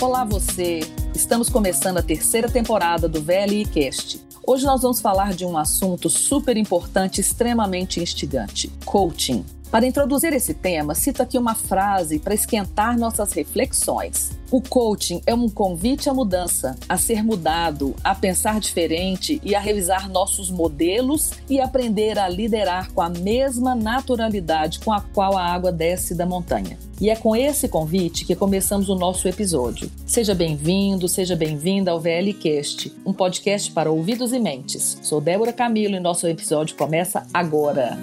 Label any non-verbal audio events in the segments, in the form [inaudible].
Olá você! Estamos começando a terceira temporada do VLI Cast. Hoje nós vamos falar de um assunto super importante, extremamente instigante: coaching. Para introduzir esse tema, cito aqui uma frase para esquentar nossas reflexões. O coaching é um convite à mudança, a ser mudado, a pensar diferente e a revisar nossos modelos e aprender a liderar com a mesma naturalidade com a qual a água desce da montanha. E é com esse convite que começamos o nosso episódio. Seja bem-vindo, seja bem-vinda ao VLCast, um podcast para ouvidos e mentes. Sou Débora Camilo e nosso episódio começa agora.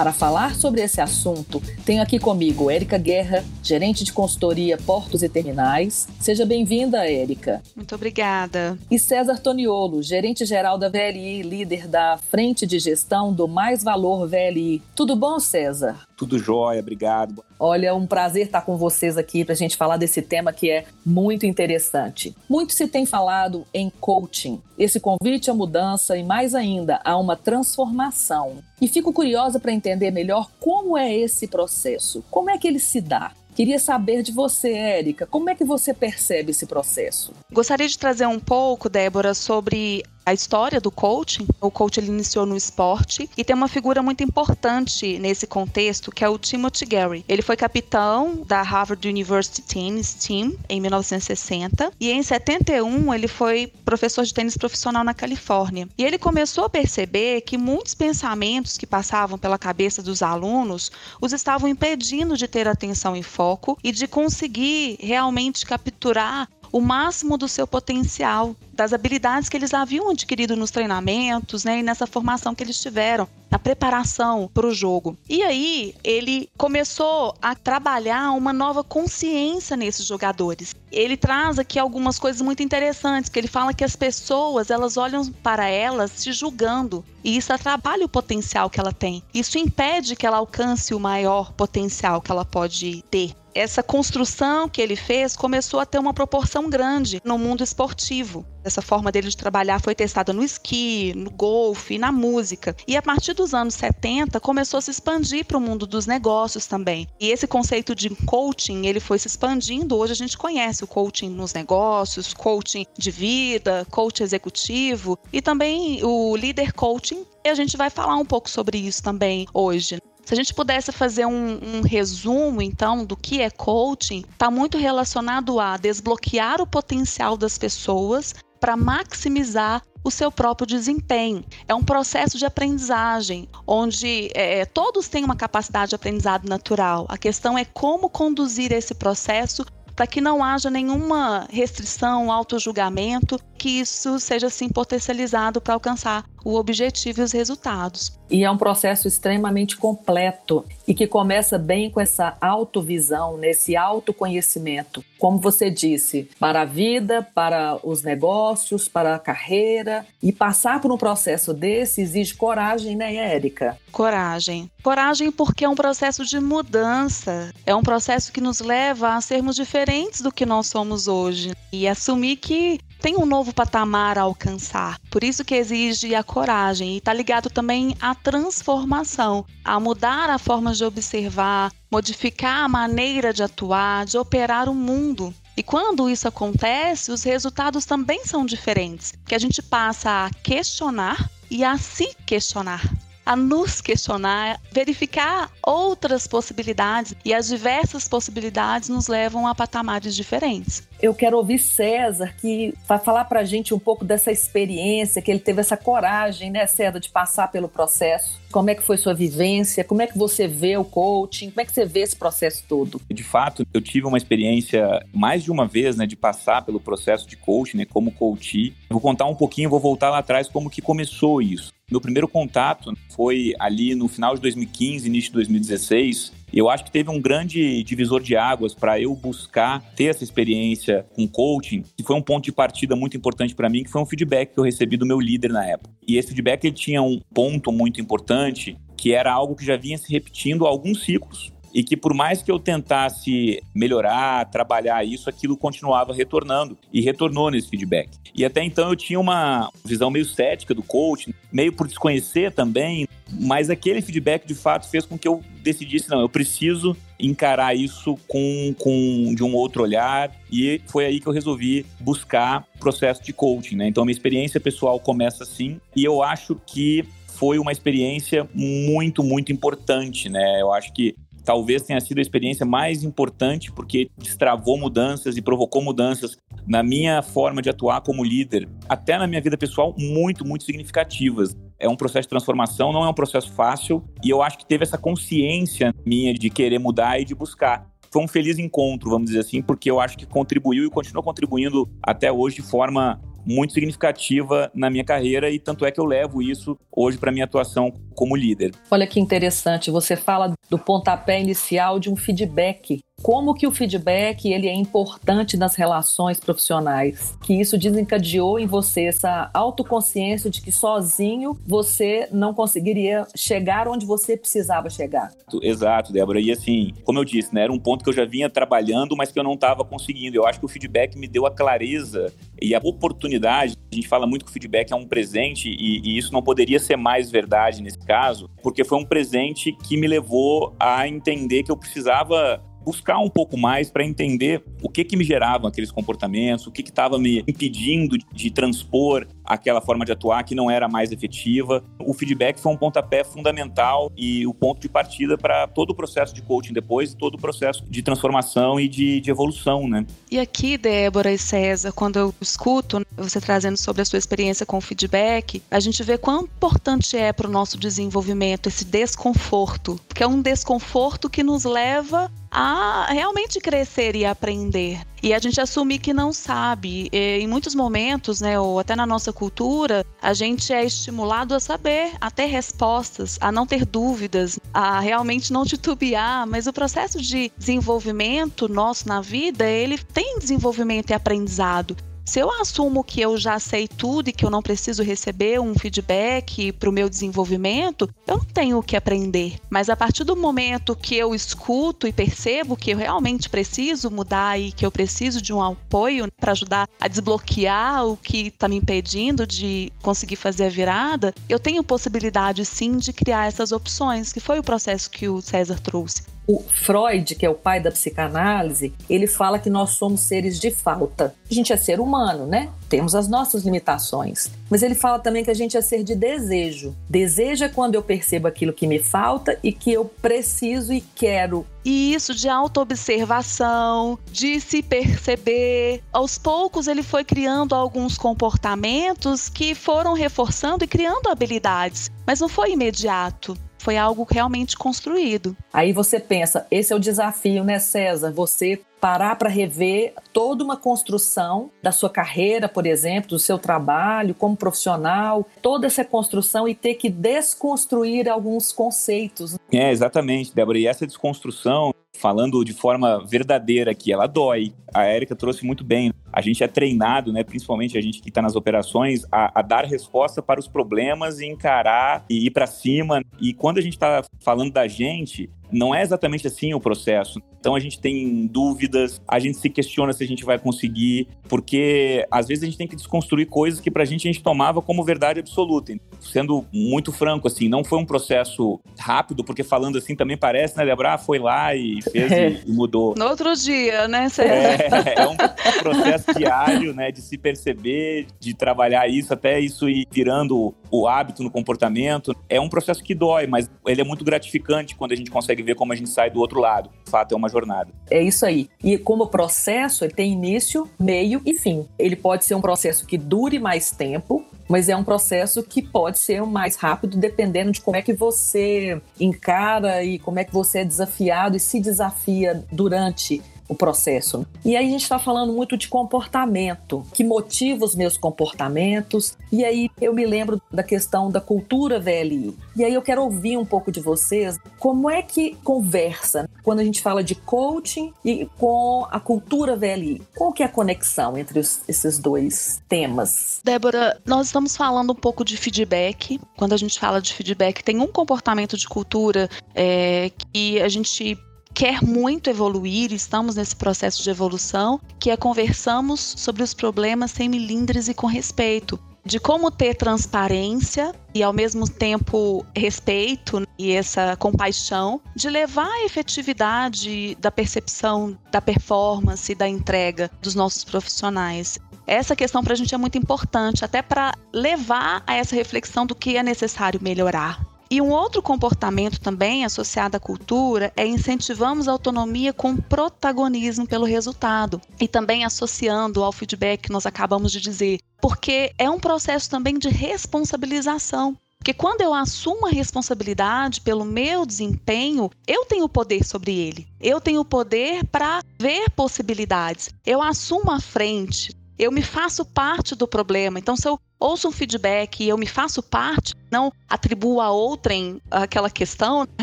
Para falar sobre esse assunto, tenho aqui comigo Érica Guerra, gerente de consultoria Portos e Terminais. Seja bem-vinda, Érica. Muito obrigada. E César Toniolo, gerente geral da VLI, líder da Frente de Gestão do Mais Valor VLI. Tudo bom, César? Tudo jóia, obrigado. Olha, um prazer estar com vocês aqui para a gente falar desse tema que é muito interessante. Muito se tem falado em coaching, esse convite à mudança e, mais ainda, a uma transformação. E fico curiosa para entender melhor como é esse processo, como é que ele se dá. Queria saber de você, Érica, como é que você percebe esse processo? Gostaria de trazer um pouco, Débora, sobre a história do coaching. O coach ele iniciou no esporte e tem uma figura muito importante nesse contexto que é o Timothy Gary. Ele foi capitão da Harvard University Tennis Team em 1960 e em 71 ele foi professor de tênis profissional na Califórnia. E ele começou a perceber que muitos pensamentos que passavam pela cabeça dos alunos os estavam impedindo de ter atenção e foco e de conseguir realmente capturar o máximo do seu potencial, das habilidades que eles haviam adquirido nos treinamentos, né, e nessa formação que eles tiveram, na preparação para o jogo. E aí ele começou a trabalhar uma nova consciência nesses jogadores. Ele traz aqui algumas coisas muito interessantes, que ele fala que as pessoas, elas olham para elas se julgando, e isso atrapalha o potencial que ela tem. Isso impede que ela alcance o maior potencial que ela pode ter essa construção que ele fez começou a ter uma proporção grande no mundo esportivo. Essa forma dele de trabalhar foi testada no esqui, no golfe, na música. E a partir dos anos 70 começou a se expandir para o mundo dos negócios também. E esse conceito de coaching, ele foi se expandindo. Hoje a gente conhece o coaching nos negócios, coaching de vida, coaching executivo e também o líder coaching. E a gente vai falar um pouco sobre isso também hoje. Se a gente pudesse fazer um, um resumo, então, do que é coaching, está muito relacionado a desbloquear o potencial das pessoas para maximizar o seu próprio desempenho. É um processo de aprendizagem, onde é, todos têm uma capacidade de aprendizado natural. A questão é como conduzir esse processo para que não haja nenhuma restrição, auto-julgamento, que isso seja assim potencializado para alcançar o objetivo e os resultados. E é um processo extremamente completo e que começa bem com essa autovisão, nesse autoconhecimento. Como você disse, para a vida, para os negócios, para a carreira. E passar por um processo desse exige coragem, né, Érica? Coragem. Coragem porque é um processo de mudança. É um processo que nos leva a sermos diferentes do que nós somos hoje. E assumir que tem um novo patamar a alcançar. Por isso que exige a coragem e está ligado também à transformação, a mudar a forma de observar, modificar a maneira de atuar, de operar o mundo. E quando isso acontece, os resultados também são diferentes, que a gente passa a questionar e a se questionar a nos questionar, verificar outras possibilidades e as diversas possibilidades nos levam a patamares diferentes. Eu quero ouvir César, que vai falar para a gente um pouco dessa experiência, que ele teve essa coragem, né, César, de passar pelo processo. Como é que foi sua vivência? Como é que você vê o coaching? Como é que você vê esse processo todo? De fato, eu tive uma experiência mais de uma vez, né, de passar pelo processo de coaching, né, como coach. Vou contar um pouquinho, vou voltar lá atrás como que começou isso. Meu primeiro contato foi ali no final de 2015, início de 2016. Eu acho que teve um grande divisor de águas para eu buscar ter essa experiência com coaching, que foi um ponto de partida muito importante para mim, que foi um feedback que eu recebi do meu líder na época. E esse feedback ele tinha um ponto muito importante, que era algo que já vinha se repetindo há alguns ciclos e que por mais que eu tentasse melhorar, trabalhar isso, aquilo continuava retornando e retornou nesse feedback. E até então eu tinha uma visão meio cética do coaching, meio por desconhecer também, mas aquele feedback de fato fez com que eu decidisse não, eu preciso encarar isso com, com de um outro olhar e foi aí que eu resolvi buscar processo de coaching, né? Então minha experiência pessoal começa assim e eu acho que foi uma experiência muito, muito importante, né? Eu acho que talvez tenha sido a experiência mais importante porque destravou mudanças e provocou mudanças na minha forma de atuar como líder, até na minha vida pessoal, muito, muito significativas. É um processo de transformação, não é um processo fácil, e eu acho que teve essa consciência minha de querer mudar e de buscar foi um feliz encontro, vamos dizer assim, porque eu acho que contribuiu e continua contribuindo até hoje de forma muito significativa na minha carreira e tanto é que eu levo isso hoje para minha atuação como líder. Olha que interessante, você fala do pontapé inicial de um feedback como que o feedback ele é importante nas relações profissionais, que isso desencadeou em você essa autoconsciência de que sozinho você não conseguiria chegar onde você precisava chegar. Exato, Débora. E assim, como eu disse, né, era um ponto que eu já vinha trabalhando, mas que eu não estava conseguindo. Eu acho que o feedback me deu a clareza e a oportunidade. A gente fala muito que o feedback é um presente e, e isso não poderia ser mais verdade nesse caso, porque foi um presente que me levou a entender que eu precisava buscar um pouco mais para entender o que que me geravam aqueles comportamentos, o que estava me impedindo de transpor aquela forma de atuar que não era mais efetiva. O feedback foi um pontapé fundamental e o ponto de partida para todo o processo de coaching depois, todo o processo de transformação e de, de evolução, né? E aqui, Débora e César, quando eu escuto você trazendo sobre a sua experiência com o feedback, a gente vê quão importante é para o nosso desenvolvimento esse desconforto, porque é um desconforto que nos leva a realmente crescer e aprender. E a gente assumir que não sabe. E, em muitos momentos, né, ou até na nossa cultura, a gente é estimulado a saber, a ter respostas, a não ter dúvidas, a realmente não titubear. Mas o processo de desenvolvimento nosso na vida, ele tem desenvolvimento e aprendizado. Se eu assumo que eu já sei tudo e que eu não preciso receber um feedback para o meu desenvolvimento, eu não tenho o que aprender. Mas a partir do momento que eu escuto e percebo que eu realmente preciso mudar e que eu preciso de um apoio para ajudar a desbloquear o que está me impedindo de conseguir fazer a virada, eu tenho possibilidade sim de criar essas opções, que foi o processo que o César trouxe. O Freud, que é o pai da psicanálise, ele fala que nós somos seres de falta. A gente é ser humano, né? Temos as nossas limitações. Mas ele fala também que a gente é ser de desejo. Desejo é quando eu percebo aquilo que me falta e que eu preciso e quero e isso de autoobservação, de se perceber. Aos poucos ele foi criando alguns comportamentos que foram reforçando e criando habilidades, mas não foi imediato foi algo realmente construído. Aí você pensa, esse é o desafio, né, César? Você parar para rever toda uma construção da sua carreira, por exemplo, do seu trabalho como profissional, toda essa construção e ter que desconstruir alguns conceitos. É, exatamente, Débora. E essa desconstrução, falando de forma verdadeira aqui, ela dói. A Érica trouxe muito bem. A gente é treinado, né, principalmente a gente que está nas operações, a, a, dar resposta para os problemas e encarar e ir para cima. E quando a gente está falando da gente, não é exatamente assim o processo. Então a gente tem dúvidas, a gente se questiona se a gente vai conseguir, porque às vezes a gente tem que desconstruir coisas que pra gente a gente tomava como verdade absoluta. Sendo muito franco, assim, não foi um processo rápido, porque falando assim também parece, né, Debra? Ah, foi lá e fez é. e, [laughs] e, mudou. No outro dia, né, É, é um processo diário, né, de se perceber, de trabalhar isso, até isso ir virando o hábito no comportamento. É um processo que dói, mas ele é muito gratificante quando a gente consegue ver como a gente sai do outro lado. De fato, é uma jornada. É isso aí. E como processo, ele tem início, meio e fim. Ele pode ser um processo que dure mais tempo, mas é um processo que pode ser mais rápido dependendo de como é que você encara e como é que você é desafiado e se desafia durante o processo. E aí a gente está falando muito de comportamento, que motiva os meus comportamentos. E aí eu me lembro da questão da cultura VLI. E aí eu quero ouvir um pouco de vocês como é que conversa quando a gente fala de coaching e com a cultura VLI. Qual que é a conexão entre os, esses dois temas? Débora, nós estamos falando um pouco de feedback. Quando a gente fala de feedback, tem um comportamento de cultura é, que a gente quer muito evoluir, estamos nesse processo de evolução, que é conversamos sobre os problemas sem milindres e com respeito de como ter transparência e ao mesmo tempo respeito e essa compaixão de levar a efetividade da percepção da performance da entrega dos nossos profissionais. Essa questão para a gente é muito importante, até para levar a essa reflexão do que é necessário melhorar. E um outro comportamento também associado à cultura é incentivamos a autonomia com protagonismo pelo resultado e também associando ao feedback que nós acabamos de dizer, porque é um processo também de responsabilização. Porque quando eu assumo a responsabilidade pelo meu desempenho, eu tenho poder sobre ele. Eu tenho poder para ver possibilidades. Eu assumo a frente eu me faço parte do problema. Então, se eu ouço um feedback e eu me faço parte, não atribuo a outrem aquela questão, a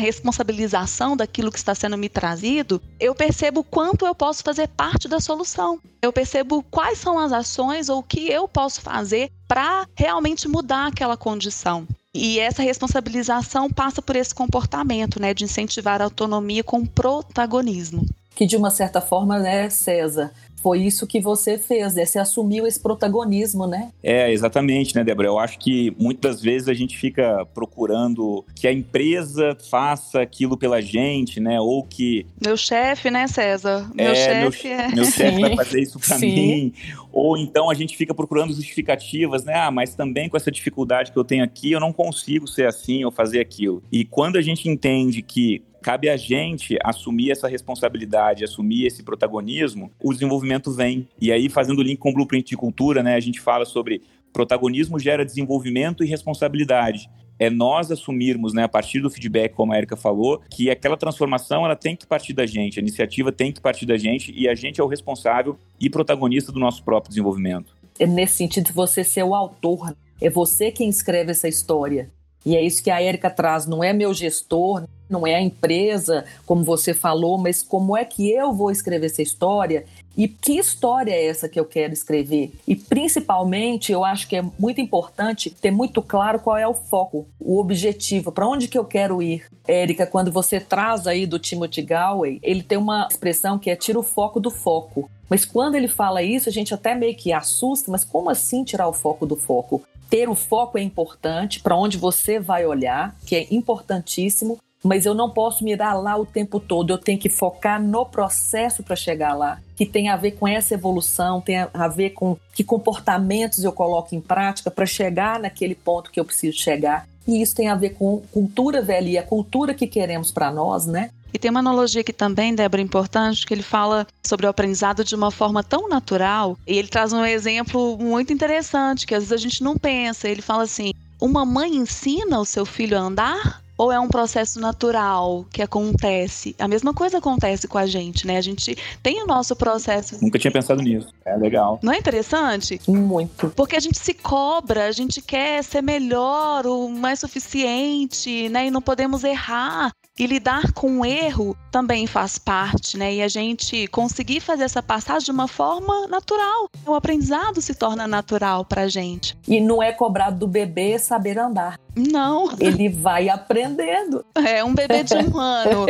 responsabilização daquilo que está sendo me trazido, eu percebo quanto eu posso fazer parte da solução. Eu percebo quais são as ações ou o que eu posso fazer para realmente mudar aquela condição. E essa responsabilização passa por esse comportamento, né, de incentivar a autonomia com protagonismo. Que de uma certa forma, né, César, foi isso que você fez, né? Você assumiu esse protagonismo, né? É, exatamente, né, Débora? Eu acho que muitas vezes a gente fica procurando que a empresa faça aquilo pela gente, né? Ou que. Meu chefe, né, César? Meu é, chefe meu, é. Meu chefe vai fazer isso para mim. Ou então a gente fica procurando justificativas, né? Ah, mas também com essa dificuldade que eu tenho aqui, eu não consigo ser assim ou fazer aquilo. E quando a gente entende que cabe a gente assumir essa responsabilidade, assumir esse protagonismo, o desenvolvimento vem. E aí, fazendo link com o Blueprint de Cultura, né, a gente fala sobre protagonismo gera desenvolvimento e responsabilidade. É nós assumirmos, né, a partir do feedback, como a Erika falou, que aquela transformação ela tem que partir da gente, a iniciativa tem que partir da gente e a gente é o responsável e protagonista do nosso próprio desenvolvimento. É nesse sentido, você ser o autor, é você quem escreve essa história. E é isso que a Érica traz, não é meu gestor, não é a empresa, como você falou, mas como é que eu vou escrever essa história e que história é essa que eu quero escrever? E principalmente, eu acho que é muito importante ter muito claro qual é o foco, o objetivo, para onde que eu quero ir. Érica, quando você traz aí do Timothy Galway, ele tem uma expressão que é tira o foco do foco. Mas quando ele fala isso, a gente até meio que assusta, mas como assim tirar o foco do foco? ter o foco é importante, para onde você vai olhar, que é importantíssimo, mas eu não posso mirar lá o tempo todo, eu tenho que focar no processo para chegar lá, que tem a ver com essa evolução, tem a ver com que comportamentos eu coloco em prática para chegar naquele ponto que eu preciso chegar. E isso tem a ver com cultura velha, a cultura que queremos para nós, né? E tem uma analogia aqui também, Débora, importante, que ele fala sobre o aprendizado de uma forma tão natural. E ele traz um exemplo muito interessante, que às vezes a gente não pensa. Ele fala assim: uma mãe ensina o seu filho a andar? Ou é um processo natural que acontece? A mesma coisa acontece com a gente, né? A gente tem o nosso processo. Nunca tinha pensado nisso. É legal. Não é interessante? Muito. Porque a gente se cobra, a gente quer ser melhor, o mais suficiente, né? E não podemos errar. E lidar com o erro também faz parte, né? E a gente conseguir fazer essa passagem de uma forma natural. O aprendizado se torna natural pra gente. E não é cobrado do bebê saber andar. Não. Ele vai aprendendo. É, um bebê de um [laughs] ano.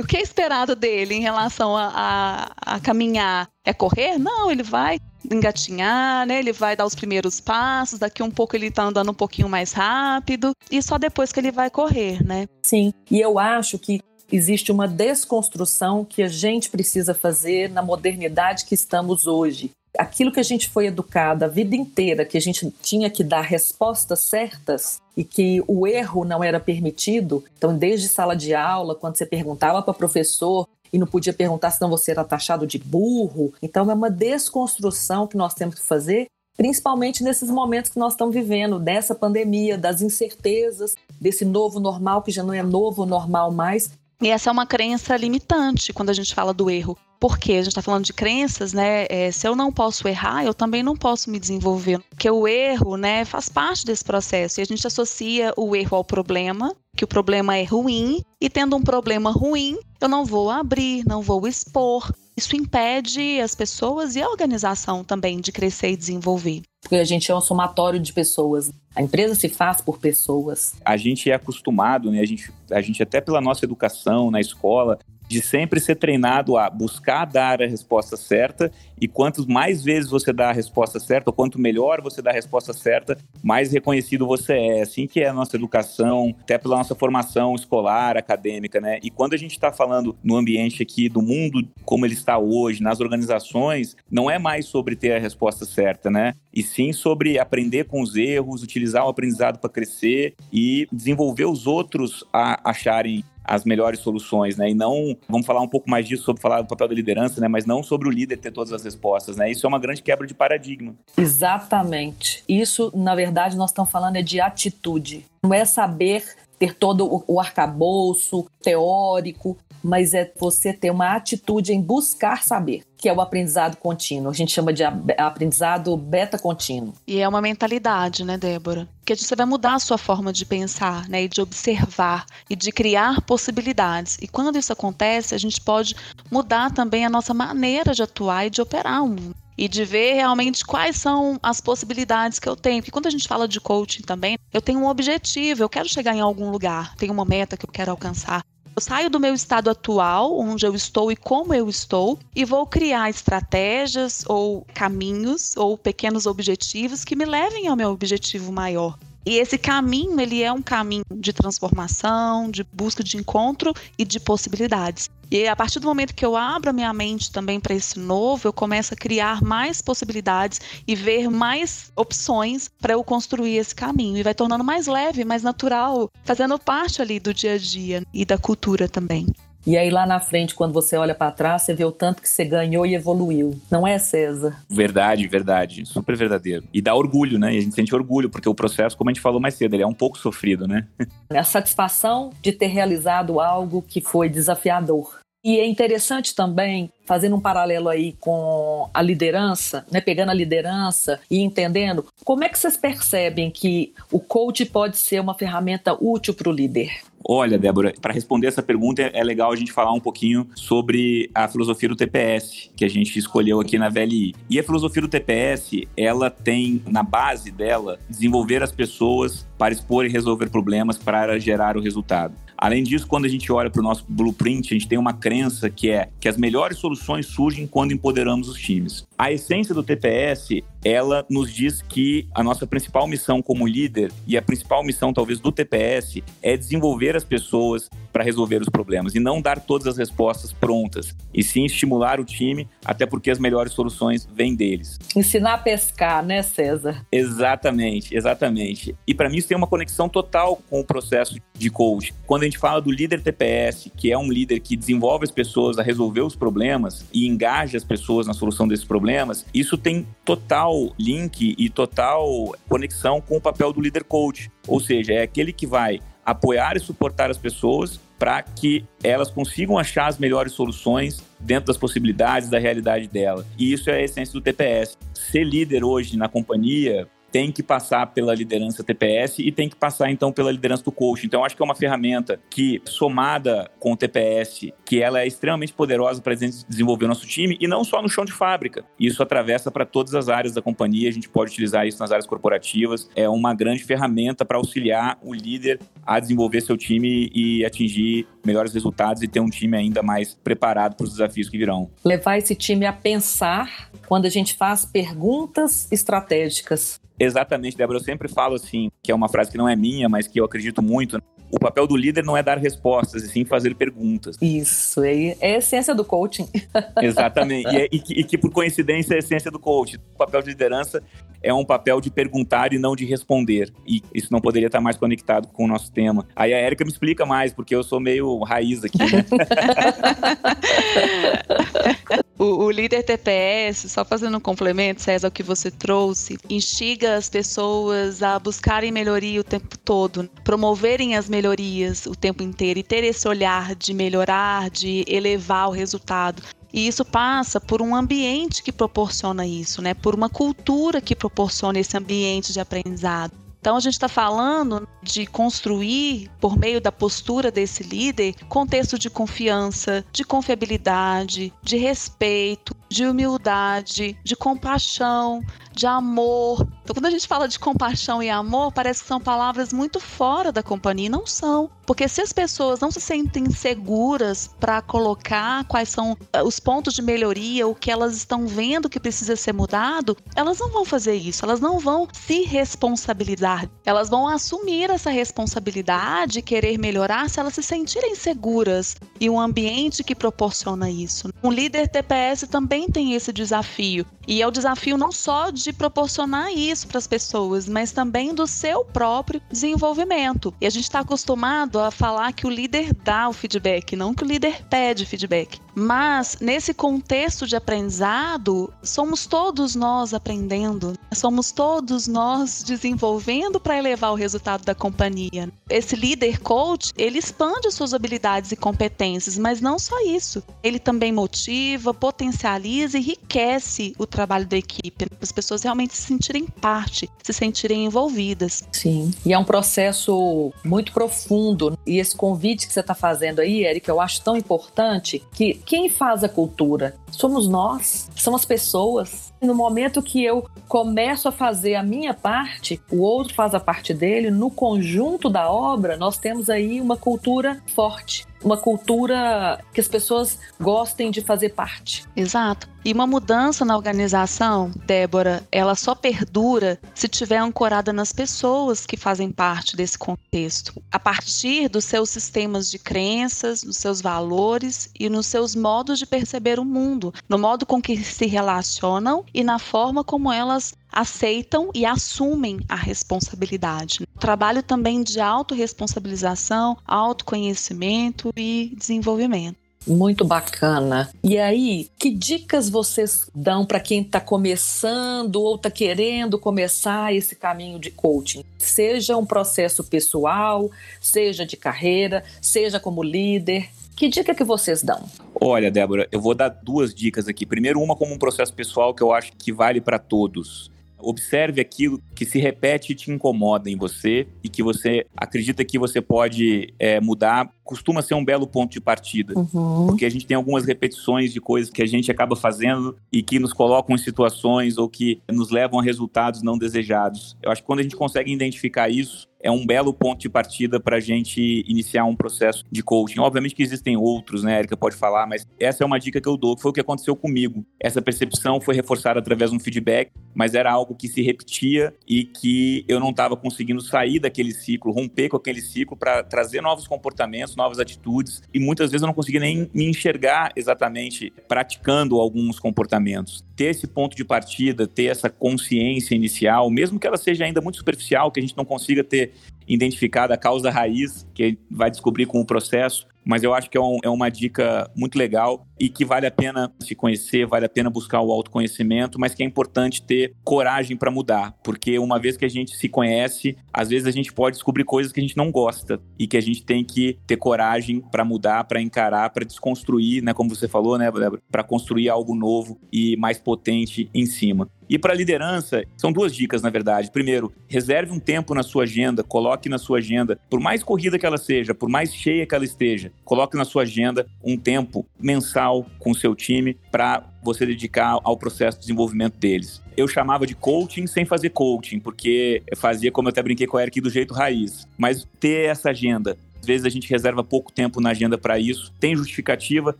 o que é esperado dele em relação a, a, a caminhar? É correr? Não, ele vai engatinhar, né? Ele vai dar os primeiros passos, daqui um pouco ele tá andando um pouquinho mais rápido e só depois que ele vai correr, né? Sim. E eu acho que existe uma desconstrução que a gente precisa fazer na modernidade que estamos hoje. Aquilo que a gente foi educado a vida inteira, que a gente tinha que dar respostas certas e que o erro não era permitido. Então, desde sala de aula, quando você perguntava para o professor e não podia perguntar se não você era taxado de burro. Então é uma desconstrução que nós temos que fazer, principalmente nesses momentos que nós estamos vivendo, dessa pandemia, das incertezas, desse novo normal que já não é novo normal mais. E essa é uma crença limitante quando a gente fala do erro. Porque a gente está falando de crenças, né? É, se eu não posso errar, eu também não posso me desenvolver. Porque o erro, né, faz parte desse processo. E a gente associa o erro ao problema, que o problema é ruim, e tendo um problema ruim, eu não vou abrir, não vou expor. Isso impede as pessoas e a organização também de crescer e desenvolver. Porque a gente é um somatório de pessoas. A empresa se faz por pessoas. A gente é acostumado, né? A gente, a gente até pela nossa educação na escola, de sempre ser treinado a buscar dar a resposta certa e quanto mais vezes você dá a resposta certa, ou quanto melhor você dá a resposta certa, mais reconhecido você é. Assim que é a nossa educação, até pela nossa formação escolar, acadêmica, né? E quando a gente está falando no ambiente aqui do mundo como ele está hoje, nas organizações, não é mais sobre ter a resposta certa, né? E sim sobre aprender com os erros, utilizar o aprendizado para crescer e desenvolver os outros a acharem as melhores soluções, né? E não, vamos falar um pouco mais disso sobre falar do papel da liderança, né? Mas não sobre o líder ter todas as respostas, né? Isso é uma grande quebra de paradigma. Exatamente. Isso, na verdade, nós estamos falando é de atitude. Não é saber ter todo o arcabouço teórico, mas é você ter uma atitude em buscar saber, que é o aprendizado contínuo. A gente chama de aprendizado beta contínuo. E é uma mentalidade, né, Débora? Que você vai mudar a sua forma de pensar, né, e de observar e de criar possibilidades. E quando isso acontece, a gente pode mudar também a nossa maneira de atuar e de operar o mundo e de ver realmente quais são as possibilidades que eu tenho. Porque quando a gente fala de coaching também, eu tenho um objetivo, eu quero chegar em algum lugar, tenho uma meta que eu quero alcançar. Eu saio do meu estado atual, onde eu estou e como eu estou, e vou criar estratégias ou caminhos ou pequenos objetivos que me levem ao meu objetivo maior. E esse caminho, ele é um caminho de transformação, de busca de encontro e de possibilidades. E a partir do momento que eu abro a minha mente também para esse novo, eu começo a criar mais possibilidades e ver mais opções para eu construir esse caminho. E vai tornando mais leve, mais natural, fazendo parte ali do dia a dia e da cultura também. E aí lá na frente, quando você olha para trás, você vê o tanto que você ganhou e evoluiu. Não é, César? Verdade, verdade. Super verdadeiro. E dá orgulho, né? E a gente sente orgulho, porque o processo, como a gente falou mais cedo, ele é um pouco sofrido, né? [laughs] A satisfação de ter realizado algo que foi desafiador. E é interessante também, fazendo um paralelo aí com a liderança, né, pegando a liderança e entendendo, como é que vocês percebem que o coach pode ser uma ferramenta útil para o líder? Olha, Débora, para responder essa pergunta é legal a gente falar um pouquinho sobre a filosofia do TPS, que a gente escolheu aqui na VLI. E a filosofia do TPS, ela tem na base dela desenvolver as pessoas para expor e resolver problemas para gerar o resultado. Além disso, quando a gente olha para o nosso blueprint, a gente tem uma crença que é que as melhores soluções surgem quando empoderamos os times. A essência do TPS, ela nos diz que a nossa principal missão como líder e a principal missão talvez do TPS é desenvolver as pessoas para resolver os problemas e não dar todas as respostas prontas, e sim estimular o time, até porque as melhores soluções vêm deles. Ensinar a pescar, né, César? Exatamente, exatamente. E para mim isso tem uma conexão total com o processo de coach. Quando a gente fala do líder TPS, que é um líder que desenvolve as pessoas a resolver os problemas e engaja as pessoas na solução desses problemas, isso tem total link e total conexão com o papel do líder coach. Ou seja, é aquele que vai apoiar e suportar as pessoas para que elas consigam achar as melhores soluções dentro das possibilidades da realidade dela. E isso é a essência do TPS. Ser líder hoje na companhia tem que passar pela liderança TPS e tem que passar então pela liderança do coach. Então acho que é uma ferramenta que somada com o TPS, que ela é extremamente poderosa para desenvolver o nosso time e não só no chão de fábrica. Isso atravessa para todas as áreas da companhia, a gente pode utilizar isso nas áreas corporativas. É uma grande ferramenta para auxiliar o líder a desenvolver seu time e atingir melhores resultados e ter um time ainda mais preparado para os desafios que virão. Levar esse time a pensar quando a gente faz perguntas estratégicas. Exatamente, Débora. Eu sempre falo assim, que é uma frase que não é minha, mas que eu acredito muito. O papel do líder não é dar respostas, e sim fazer perguntas. Isso, é, é a essência do coaching. [laughs] Exatamente. E, é, e, que, e, que, por coincidência, é a essência do coaching. O papel de liderança é um papel de perguntar e não de responder. E isso não poderia estar mais conectado com o nosso tema. Aí a Érica me explica mais, porque eu sou meio raiz aqui, né? [laughs] o, o, líder TPS, só fazendo um complemento, César, ao que você trouxe, instiga as pessoas a buscarem melhoria o tempo todo, promoverem as melhorias o tempo inteiro e ter esse olhar de melhorar, de elevar o resultado. E isso passa por um ambiente que proporciona isso, né? Por uma cultura que proporciona esse ambiente de aprendizado. Então a gente está falando de construir, por meio da postura desse líder, contexto de confiança, de confiabilidade, de respeito, de humildade, de compaixão, de amor. Então, quando a gente fala de compaixão e amor, parece que são palavras muito fora da companhia, e não são. Porque se as pessoas não se sentem seguras para colocar quais são eh, os pontos de melhoria, o que elas estão vendo que precisa ser mudado, elas não vão fazer isso, elas não vão se responsabilizar. Elas vão assumir essa responsabilidade, querer melhorar se elas se sentirem seguras e um ambiente que proporciona isso. Um líder TPS também tem esse desafio. E é o desafio não só de proporcionar isso para as pessoas, mas também do seu próprio desenvolvimento. E a gente está acostumado a falar que o líder dá o feedback, não que o líder pede feedback. Mas nesse contexto de aprendizado, somos todos nós aprendendo, somos todos nós desenvolvendo para elevar o resultado da companhia. Esse líder coach, ele expande suas habilidades e competências, mas não só isso. Ele também motiva, potencializa e enriquece o trabalho da equipe, as pessoas realmente se sentirem parte, se sentirem envolvidas. Sim, e é um processo muito profundo. E esse convite que você está fazendo aí, Erika, eu acho tão importante que quem faz a cultura somos nós, são as pessoas. No momento que eu começo a fazer a minha parte, o outro faz a parte dele, no conjunto da obra, nós temos aí uma cultura forte uma cultura que as pessoas gostem de fazer parte. Exato. E uma mudança na organização, Débora, ela só perdura se tiver ancorada nas pessoas que fazem parte desse contexto, a partir dos seus sistemas de crenças, dos seus valores e nos seus modos de perceber o mundo, no modo com que se relacionam e na forma como elas aceitam e assumem a responsabilidade. Trabalho também de autorresponsabilização, autoconhecimento e desenvolvimento. Muito bacana. E aí, que dicas vocês dão para quem está começando ou está querendo começar esse caminho de coaching? Seja um processo pessoal, seja de carreira, seja como líder. Que dica que vocês dão? Olha, Débora, eu vou dar duas dicas aqui. Primeiro, uma como um processo pessoal que eu acho que vale para todos. Observe aquilo que se repete e te incomoda em você e que você acredita que você pode é, mudar. Costuma ser um belo ponto de partida. Uhum. Porque a gente tem algumas repetições de coisas que a gente acaba fazendo e que nos colocam em situações ou que nos levam a resultados não desejados. Eu acho que quando a gente consegue identificar isso, é um belo ponto de partida para a gente iniciar um processo de coaching. Obviamente que existem outros, né, Erika pode falar, mas essa é uma dica que eu dou, que foi o que aconteceu comigo. Essa percepção foi reforçada através de um feedback, mas era algo que se repetia e que eu não estava conseguindo sair daquele ciclo, romper com aquele ciclo para trazer novos comportamentos, novas atitudes, e muitas vezes eu não conseguia nem me enxergar exatamente praticando alguns comportamentos. Ter esse ponto de partida, ter essa consciência inicial, mesmo que ela seja ainda muito superficial, que a gente não consiga ter identificada a causa raiz, que vai descobrir com o processo, mas eu acho que é, um, é, uma dica muito legal e que vale a pena se conhecer, vale a pena buscar o autoconhecimento, mas que é importante ter coragem para mudar, porque uma vez que a gente se conhece, às vezes a gente pode descobrir coisas que a gente não gosta e que a gente tem que ter coragem para mudar, para encarar, para desconstruir, né, como você falou, né, para construir algo novo e mais potente em cima. E para liderança, são duas dicas, na verdade. Primeiro, reserve um tempo na sua agenda, coloque na sua agenda, por mais corrida que ela seja, por mais cheia que ela esteja, coloque na sua agenda um tempo mensal com o seu time para você dedicar ao processo de desenvolvimento deles. Eu chamava de coaching sem fazer coaching, porque fazia, como eu até brinquei com o Eric, do jeito raiz. Mas ter essa agenda, às vezes a gente reserva pouco tempo na agenda para isso. Tem justificativa,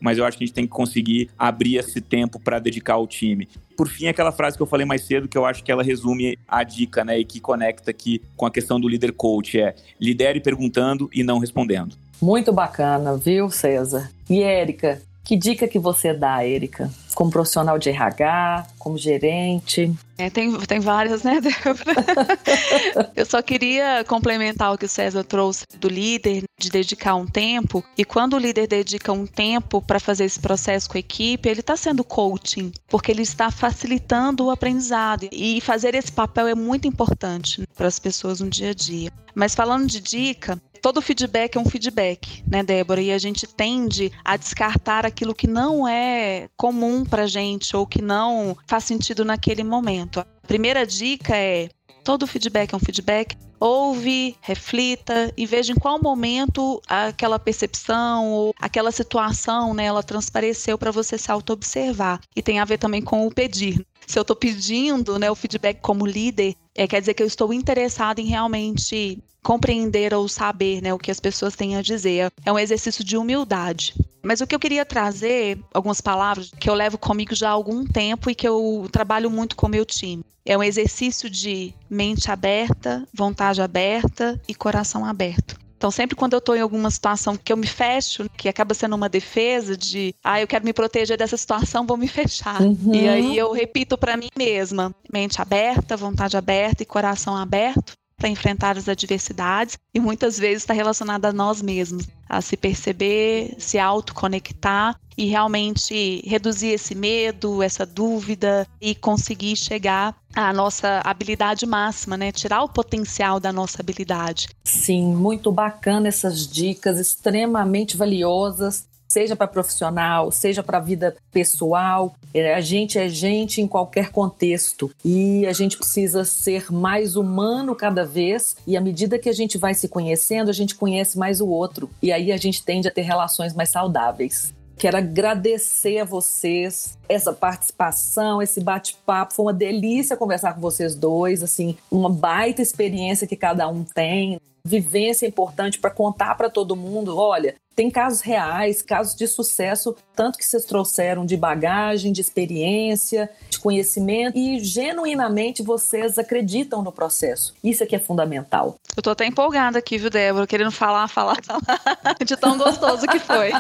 mas eu acho que a gente tem que conseguir abrir esse tempo para dedicar ao time. Por fim, aquela frase que eu falei mais cedo, que eu acho que ela resume a dica, né, e que conecta aqui com a questão do líder coach, é lidere perguntando e não respondendo. Muito bacana, viu, César? E Érica, que dica que você dá, Érica? Como profissional de RH, como gerente? É, tem, tem várias, né, Débora? [laughs] Eu só queria complementar o que o César trouxe do líder, de dedicar um tempo. E quando o líder dedica um tempo para fazer esse processo com a equipe, ele está sendo coaching, porque ele está facilitando o aprendizado. E fazer esse papel é muito importante para as pessoas no dia a dia. Mas falando de dica, todo feedback é um feedback, né, Débora? E a gente tende a descartar aquilo que não é comum pra gente ou que não faz sentido naquele momento. A primeira dica é: todo feedback é um feedback. Ouve, reflita e veja em qual momento aquela percepção ou aquela situação, né, ela transpareceu para você se auto-observar. E tem a ver também com o pedir. Se eu estou pedindo né, o feedback como líder, é, quer dizer que eu estou interessada em realmente compreender ou saber né, o que as pessoas têm a dizer. É um exercício de humildade. Mas o que eu queria trazer, algumas palavras que eu levo comigo já há algum tempo e que eu trabalho muito com meu time. É um exercício de mente aberta, vontade aberta e coração aberto. Então, sempre quando eu estou em alguma situação que eu me fecho, que acaba sendo uma defesa de, ah, eu quero me proteger dessa situação, vou me fechar. Uhum. E aí eu repito para mim mesma: mente aberta, vontade aberta e coração aberto para enfrentar as adversidades e muitas vezes está relacionada a nós mesmos, a se perceber, se autoconectar e realmente reduzir esse medo, essa dúvida e conseguir chegar à nossa habilidade máxima, né? Tirar o potencial da nossa habilidade. Sim, muito bacana essas dicas, extremamente valiosas seja para profissional, seja para a vida pessoal. É, a gente é gente em qualquer contexto e a gente precisa ser mais humano cada vez. E à medida que a gente vai se conhecendo, a gente conhece mais o outro e aí a gente tende a ter relações mais saudáveis. Quero agradecer a vocês essa participação, esse bate-papo. Foi uma delícia conversar com vocês dois, assim, uma baita experiência que cada um tem. Vivência importante para contar para todo mundo. Olha, tem casos reais, casos de sucesso, tanto que vocês trouxeram de bagagem, de experiência, de conhecimento e genuinamente vocês acreditam no processo. Isso é que é fundamental. Eu tô até empolgada aqui, viu, Débora? Querendo falar, falar, falar de tão gostoso que foi.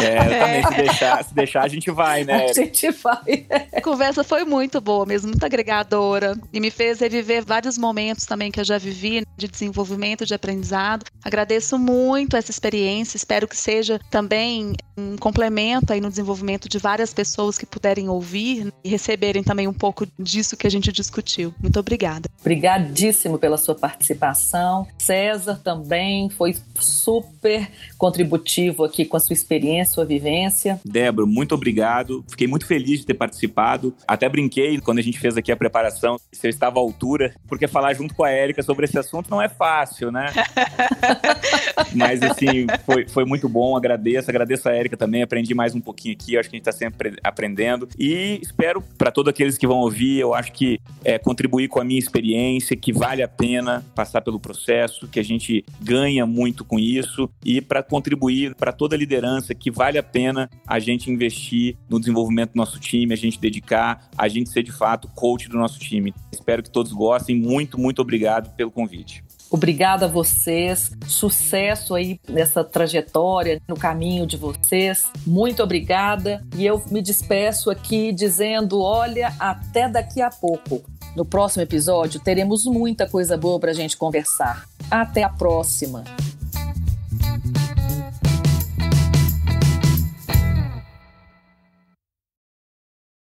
É, também, é. Se, deixar, se deixar, a gente vai, né? A gente vai. A conversa foi muito boa mesmo, muito agregadora e me fez reviver vários momentos também que eu já vivi de desenvolvimento, de aprendizado. Agradeço muito essa experiência, espero espero que seja também um complemento aí no desenvolvimento de várias pessoas que puderem ouvir e receberem também um pouco disso que a gente discutiu. Muito obrigada. Obrigadíssimo pela sua participação. César também foi super contributivo aqui com a sua experiência, sua vivência. Débora, muito obrigado. Fiquei muito feliz de ter participado. Até brinquei quando a gente fez aqui a preparação se eu estava à altura, porque falar junto com a Érica sobre esse assunto não é fácil, né? [laughs] Mas assim, foi, foi muito bom, agradeço, agradeço a Érica também, aprendi mais um pouquinho aqui, acho que a gente está sempre aprendendo e espero para todos aqueles que vão ouvir, eu acho que é, contribuir com a minha experiência, que vale a pena passar pelo processo, que a gente ganha muito com isso e para contribuir para toda a liderança, que vale a pena a gente investir no desenvolvimento do nosso time, a gente dedicar, a gente ser de fato coach do nosso time. Espero que todos gostem, muito, muito obrigado pelo convite. Obrigada a vocês, sucesso aí nessa trajetória, no caminho de vocês. Muito obrigada. E eu me despeço aqui dizendo: olha, até daqui a pouco. No próximo episódio teremos muita coisa boa para a gente conversar. Até a próxima!